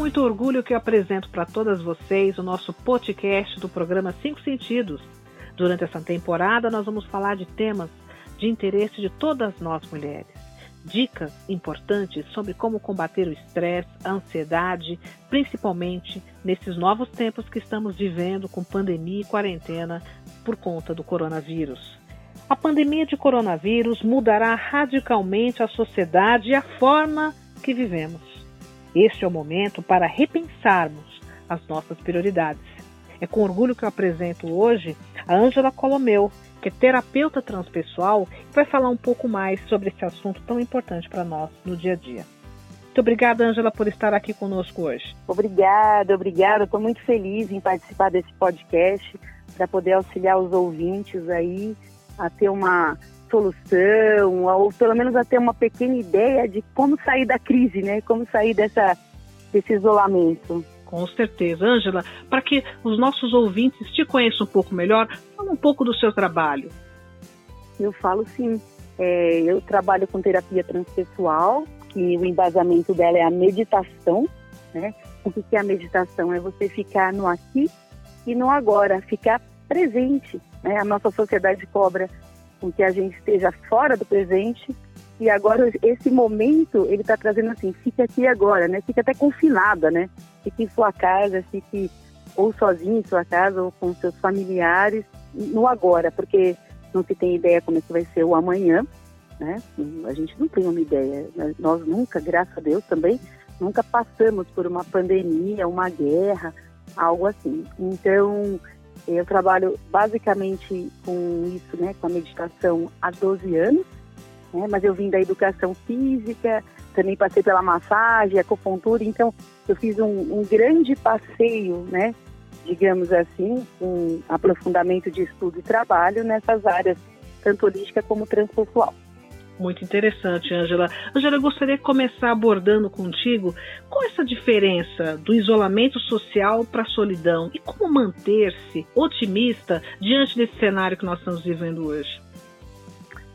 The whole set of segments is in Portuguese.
muito orgulho que eu apresento para todas vocês o nosso podcast do programa Cinco Sentidos. Durante essa temporada, nós vamos falar de temas de interesse de todas nós mulheres. Dicas importantes sobre como combater o estresse, a ansiedade, principalmente nesses novos tempos que estamos vivendo com pandemia e quarentena por conta do coronavírus. A pandemia de coronavírus mudará radicalmente a sociedade e a forma que vivemos. Este é o momento para repensarmos as nossas prioridades. É com orgulho que eu apresento hoje a Ângela Colomeu, que é terapeuta transpessoal e vai falar um pouco mais sobre esse assunto tão importante para nós no dia a dia. Muito obrigada, Ângela, por estar aqui conosco hoje. Obrigada, obrigada. Estou muito feliz em participar desse podcast para poder auxiliar os ouvintes aí a ter uma solução, ou pelo menos a ter uma pequena ideia de como sair da crise, né? Como sair dessa, desse isolamento. Com certeza. Ângela, para que os nossos ouvintes te conheçam um pouco melhor, fala um pouco do seu trabalho. Eu falo sim. É, eu trabalho com terapia transpessoal, que o embasamento dela é a meditação, né? O que é a meditação? É você ficar no aqui e no agora, ficar presente. Né? A nossa sociedade cobra com que a gente esteja fora do presente e agora esse momento ele está trazendo assim, fique aqui agora, né? Fique até confinada, né? Fique em sua casa, fique ou sozinho em sua casa ou com seus familiares no agora, porque não se tem ideia como é que vai ser o amanhã, né? A gente não tem uma ideia. Nós nunca, graças a Deus também, nunca passamos por uma pandemia, uma guerra, algo assim. Então, eu trabalho basicamente com isso, né, com a meditação há 12 anos, né, mas eu vim da educação física, também passei pela massagem, acupuntura, então eu fiz um, um grande passeio, né, digamos assim, um aprofundamento de estudo e trabalho nessas áreas, tanto holística como transpessoal. Muito interessante, Angela. Angela, eu gostaria de começar abordando contigo qual essa diferença do isolamento social para a solidão e como manter-se otimista diante desse cenário que nós estamos vivendo hoje.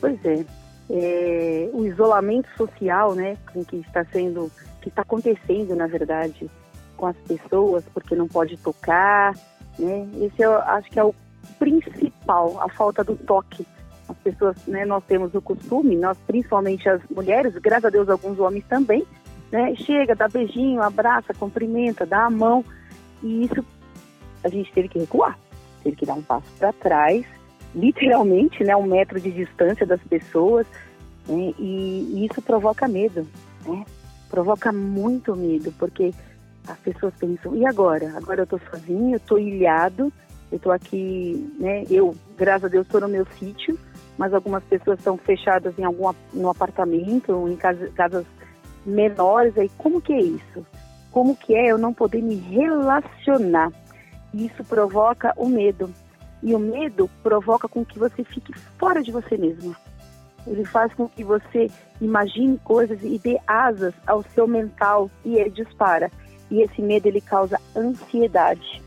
Pois é, é o isolamento social, né, que está sendo, que está acontecendo, na verdade, com as pessoas, porque não pode tocar, né? Esse eu acho que é o principal, a falta do toque as pessoas, né, nós temos o costume, nós principalmente as mulheres, graças a Deus alguns homens também, né, chega, dá beijinho, abraça, cumprimenta, dá a mão, e isso a gente teve que recuar, teve que dar um passo para trás, literalmente, né, um metro de distância das pessoas, né, e, isso provoca medo, né, provoca muito medo, porque as pessoas pensam, e agora? Agora eu estou sozinho, eu estou ilhado, eu estou aqui, né, eu, graças a Deus, estou no meu sítio, mas algumas pessoas estão fechadas em algum no apartamento, em casa, casas menores. Aí como que é isso? Como que é eu não poder me relacionar? Isso provoca o medo. E o medo provoca com que você fique fora de você mesmo. Ele faz com que você imagine coisas e dê asas ao seu mental e ele dispara. E esse medo ele causa ansiedade.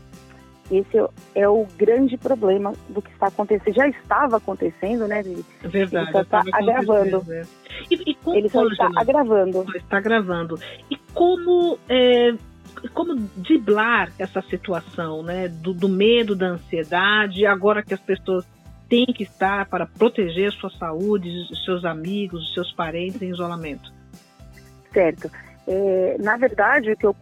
Esse é o grande problema do que está acontecendo. Já estava acontecendo, né? Ele, Verdade. Ele só está agravando. É. E, e como, ele só está agravando. Está agravando. E como é, como driblar essa situação, né? Do, do, medo, da ansiedade, agora que as pessoas têm que estar para proteger sua saúde, os seus amigos, os seus parentes em isolamento. Certo. É, na verdade, o que eu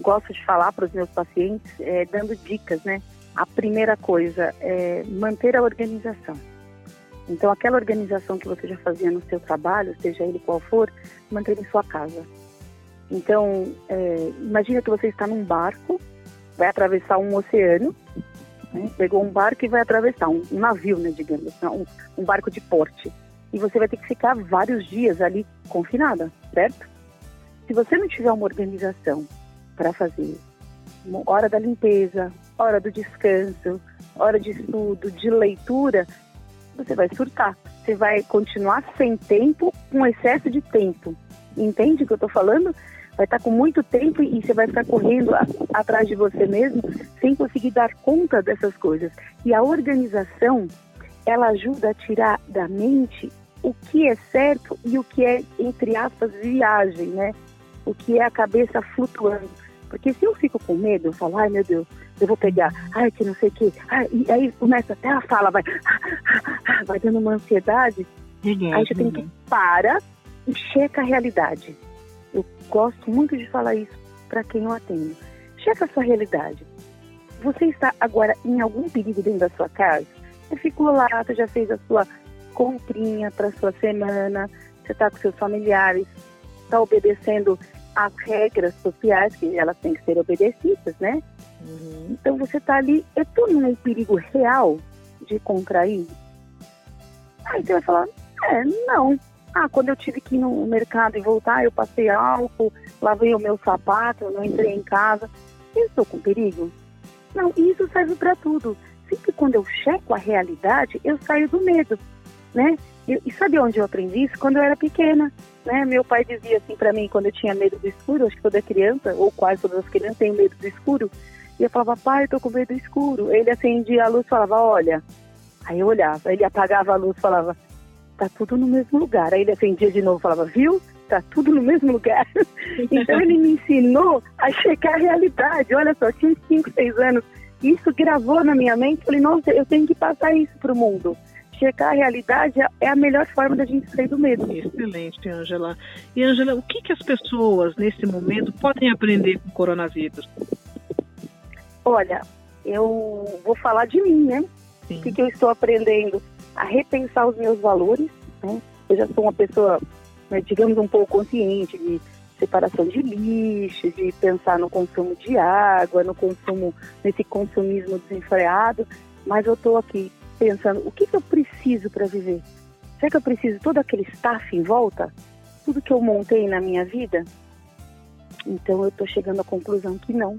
gosto de falar para os meus pacientes, é, dando dicas, né? A primeira coisa é manter a organização. Então, aquela organização que você já fazia no seu trabalho, seja ele qual for, manter em sua casa. Então, é, imagina que você está num barco, vai atravessar um oceano, né? pegou um barco e vai atravessar, um, um navio, né, digamos, assim, um, um barco de porte. E você vai ter que ficar vários dias ali confinada, certo? Se você não tiver uma organização para fazer. Hora da limpeza, hora do descanso, hora de estudo, de leitura, você vai surtar. Você vai continuar sem tempo, com excesso de tempo. Entende o que eu estou falando? Vai estar tá com muito tempo e você vai ficar correndo a, atrás de você mesmo sem conseguir dar conta dessas coisas. E a organização, ela ajuda a tirar da mente o que é certo e o que é, entre aspas, viagem, né? O que é a cabeça flutuando Porque se eu fico com medo, eu falo, ai meu Deus, eu vou pegar, ai que não sei o quê, ai, e aí começa até a fala, vai, vai dando uma ansiedade. Uhum, aí você uhum. tem que para e checa a realidade. Eu gosto muito de falar isso para quem eu atendo. Checa a sua realidade. Você está agora em algum perigo dentro da sua casa? Você ficou lá, você já fez a sua comprinha para sua semana, você está com seus familiares, está obedecendo as regras sociais, que elas têm que ser obedecidas, né? Uhum. Então você está ali, eu estou num perigo real de contrair? Aí você vai falar, é, não. Ah, quando eu tive que ir no mercado e voltar, eu passei álcool, lavei o meu sapato, não entrei em casa. Eu estou com perigo? Não, isso serve para tudo. Sempre quando eu checo a realidade, eu saio do medo, né? E, e sabe onde eu aprendi isso? Quando eu era pequena, né? Meu pai dizia assim para mim, quando eu tinha medo do escuro, acho que toda criança, ou quase todas as crianças têm medo do escuro, e eu falava, pai, eu tô com medo do escuro. Ele acendia a luz falava, olha. Aí eu olhava, ele apagava a luz falava, tá tudo no mesmo lugar. Aí ele acendia de novo falava, viu? Tá tudo no mesmo lugar. então ele me ensinou a checar a realidade. Olha só, tinha 5, 6 anos. Isso gravou na minha mente. Falei, nossa, eu tenho que passar isso pro mundo checar a realidade é a melhor forma da gente sair do medo. Excelente, Angela. E, Angela, o que, que as pessoas, nesse momento, podem aprender com o coronavírus? Olha, eu vou falar de mim, né? O que, que eu estou aprendendo? A repensar os meus valores, né? Eu já sou uma pessoa, né, digamos, um pouco consciente de separação de lixo, de pensar no consumo de água, no consumo, nesse consumismo desenfreado, mas eu estou aqui pensando, o que, que eu preciso para viver? Será que eu preciso todo aquele staff em volta? Tudo que eu montei na minha vida? Então eu estou chegando à conclusão que não.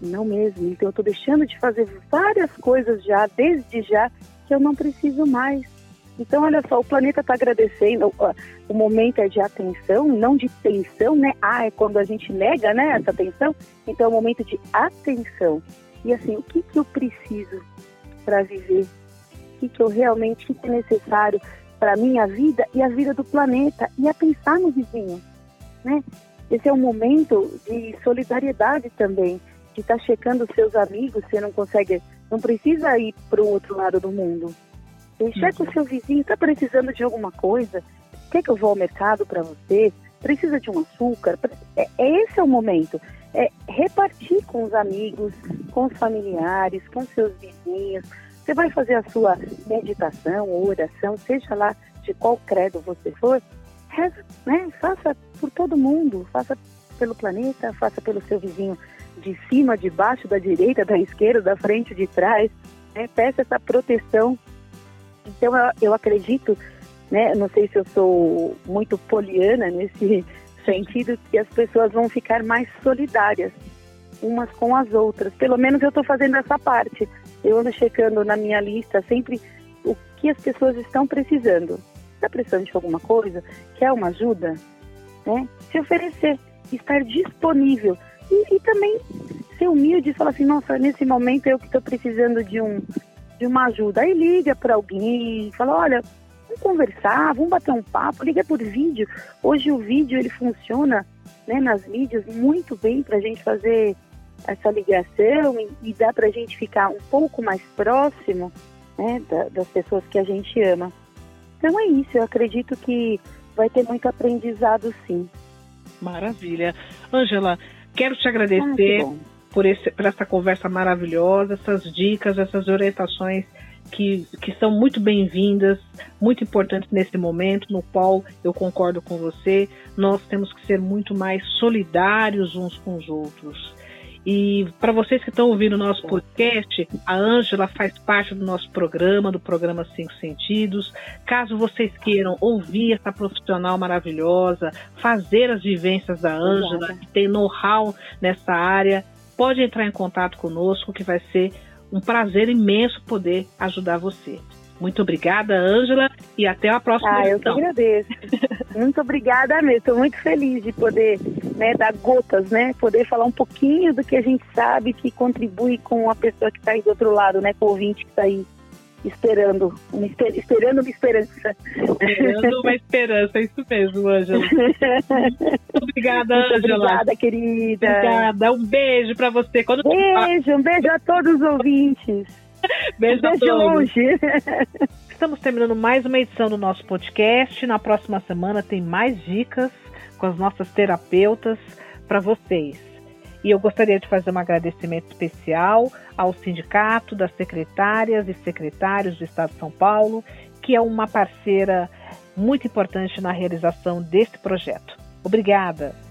Não mesmo. Então eu estou deixando de fazer várias coisas já, desde já, que eu não preciso mais. Então, olha só, o planeta está agradecendo. O momento é de atenção, não de tensão, né? Ah, é quando a gente nega, né, essa atenção. Então, é o momento de atenção. E assim, o que, que eu preciso para viver? O que, que eu realmente é necessário para minha vida e a vida do planeta? E a pensar no vizinho, né? Esse é um momento de solidariedade também, de estar tá checando os seus amigos, você não consegue, não precisa ir para o outro lado do mundo. Você checa uhum. o seu vizinho, está precisando de alguma coisa? Quer que eu vou ao mercado para você? Precisa de um açúcar? É, é, esse é o momento. É repartir com os amigos, com os familiares, com seus vizinhos. Você vai fazer a sua meditação ou oração, seja lá de qual credo você for, reza, né? faça por todo mundo, faça pelo planeta, faça pelo seu vizinho de cima, de baixo, da direita, da esquerda, da frente, de trás. Né? Peça essa proteção. Então eu, eu acredito, né? não sei se eu sou muito poliana nesse sentido, que as pessoas vão ficar mais solidárias umas com as outras. Pelo menos eu estou fazendo essa parte. Eu ando checando na minha lista sempre o que as pessoas estão precisando. Está precisando de alguma coisa? Quer uma ajuda? Né? Se oferecer, estar disponível. E, e também ser humilde e falar assim, nossa, nesse momento eu que estou precisando de, um, de uma ajuda. Aí liga para alguém, fala, olha, vamos conversar, vamos bater um papo, liga por vídeo. Hoje o vídeo ele funciona né, nas mídias muito bem para a gente fazer essa ligação e, e dá para a gente ficar um pouco mais próximo né, da, das pessoas que a gente ama. Então é isso, eu acredito que vai ter muito aprendizado sim. Maravilha. Ângela, quero te agradecer ah, por, esse, por essa conversa maravilhosa, essas dicas, essas orientações que, que são muito bem-vindas, muito importantes nesse momento, no qual eu concordo com você. Nós temos que ser muito mais solidários uns com os outros. E para vocês que estão ouvindo o nosso podcast, a Ângela faz parte do nosso programa, do programa Cinco Sentidos. Caso vocês queiram ouvir essa profissional maravilhosa, fazer as vivências da Ângela, que tem know-how nessa área, pode entrar em contato conosco, que vai ser um prazer imenso poder ajudar você. Muito obrigada, Ângela, e até a próxima Ah, eu que agradeço. muito obrigada mesmo. Estou muito feliz de poder né, dar gotas, né? Poder falar um pouquinho do que a gente sabe que contribui com a pessoa que está aí do outro lado, né? Com o ouvinte que está aí esperando, uma, esperando uma esperança. Esperando uma esperança, é isso mesmo, Ângela. obrigada, Ângela. Obrigada, querida. Obrigada, um beijo para você. Quando beijo, um beijo a todos os ouvintes. Beijo, um beijo longe. Estamos terminando mais uma edição do nosso podcast. Na próxima semana tem mais dicas com as nossas terapeutas para vocês. E eu gostaria de fazer um agradecimento especial ao Sindicato das Secretárias e Secretários do Estado de São Paulo, que é uma parceira muito importante na realização desse projeto. Obrigada!